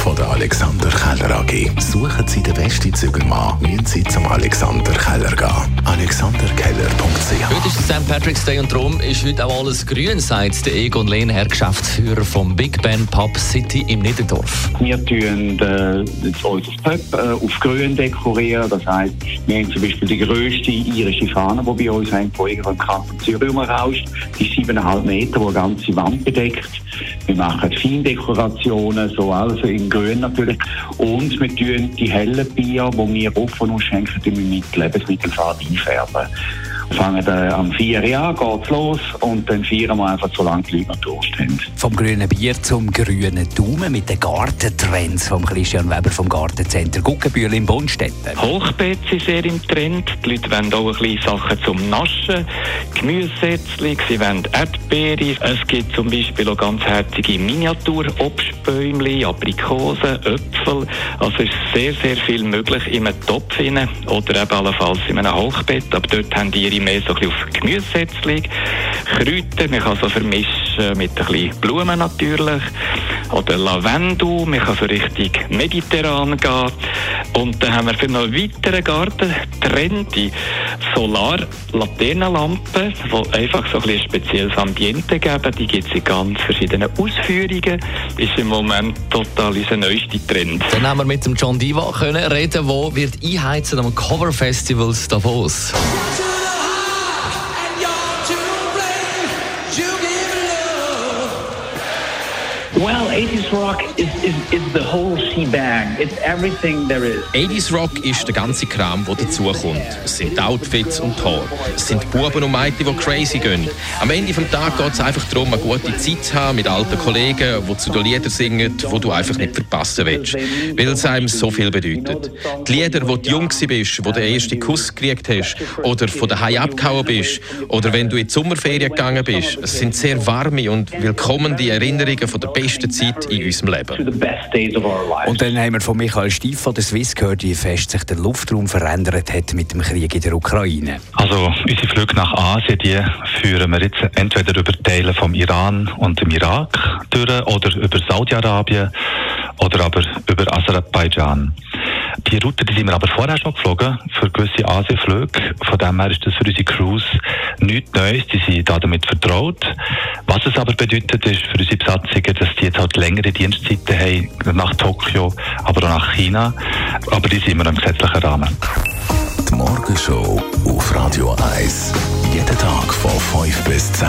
von der Alexander Keller AG. Suchen Sie den besten Zügelmann, müssen Sie zum Alexander Keller gehen. AlexanderKeller.ch Heute ist St. Patrick's Day und darum ist heute auch alles grün, sagt der Egon Lehnherr, Geschäftsführer vom Big Ben Pub City im Niederdorf. Wir tun äh, unser Pub äh, auf grün dekorieren. Das heisst, wir haben zum Beispiel die grösste irische Fahne, die bei uns haben, die im Kanton Zürich rumrauscht. Die ist 7,5 Meter, die eine ganze Wand bedeckt. Wir machen Feindekorationen, so also in grün natürlich. Und wir tun die hellen Bier, die wir offen ausschenken, mit Lebensmittelfarbe einfärben. Wir fangen äh, am 4 Uhr an, geht's los und dann feiern wir einfach, solange die Leute noch Durst haben. Vom grünen Bier zum grünen Daumen mit den Gartentrends vom Christian Weber vom Gartencenter Guggenbühl in Bonstetten. Hochbeet sind sehr im Trend. Die Leute wollen auch ein bisschen Sachen zum Naschen. Gemüsesätzchen, sie wollen Erdbeere. Es gibt zum Beispiel auch ganz herzige Miniatur-Obstbäumchen, Aprikosen, Äpfel. Also es ist sehr, sehr viel möglich in einem Topf rein oder eben allenfalls in einem Hochbeet. Aber dort haben die ihre mehr so ein bisschen auf Gemüsesätzchen. Kräuter, man kann so vermischen mit ein bisschen Blumen natürlich. Oder Lavendel, man kann so richtig mediterran gehen. Und dann haben wir für noch einen weiteren Garten Trend die Solar-Laternenlampen, die einfach so ein, bisschen spezielles Ambiente geben. Die gibt es in ganz verschiedenen Ausführungen. Ist im Moment total unser neuester Trend. Dann haben wir mit John Diva können reden, wo wird einheizen am Cover Festivals Davos. 80s rock is, is, is the whole shebang. It's everything there is. 80s Rock ist der ganze Kram, der dazukommt. Es sind Outfits und Haare. Es sind Buben und Mädchen, die crazy gehen. Am Ende des Tages geht es einfach darum, eine gute Zeit zu haben mit alten Kollegen, die zu den Liedern singen, die du einfach nicht verpassen willst. Weil es einem so viel bedeutet. Die Lieder, wo du jung bist, wo du den ersten Kuss gekriegt hast, oder von daheim abgehauen bist, oder wenn du in die Sommerferien gegangen bist, es sind sehr warme und willkommene Erinnerungen von der besten Zeit in unserem Leben. Und dann haben wir von Michael Stief von der Swiss gehört, wie fest sich der Luftraum verändert hat mit dem Krieg in der Ukraine. Also unsere Flüge nach Asien, die führen wir jetzt entweder über Teile vom Iran und dem Irak durch oder über Saudi-Arabien oder aber über Aserbaidschan. Die Route die sind wir aber vorher schon geflogen für gewisse Asienflüge. Von dem her ist das für unsere Crews nichts Neues. Die sind da damit vertraut. Was es aber bedeutet, ist für unsere Besatzungen, dass die jetzt halt längere Dienstzeiten haben nach Tokio, aber auch nach China. Aber die sind wir im gesetzlichen Rahmen. Die Morgenshow auf Radio 1. Jeden Tag von 5 bis 10.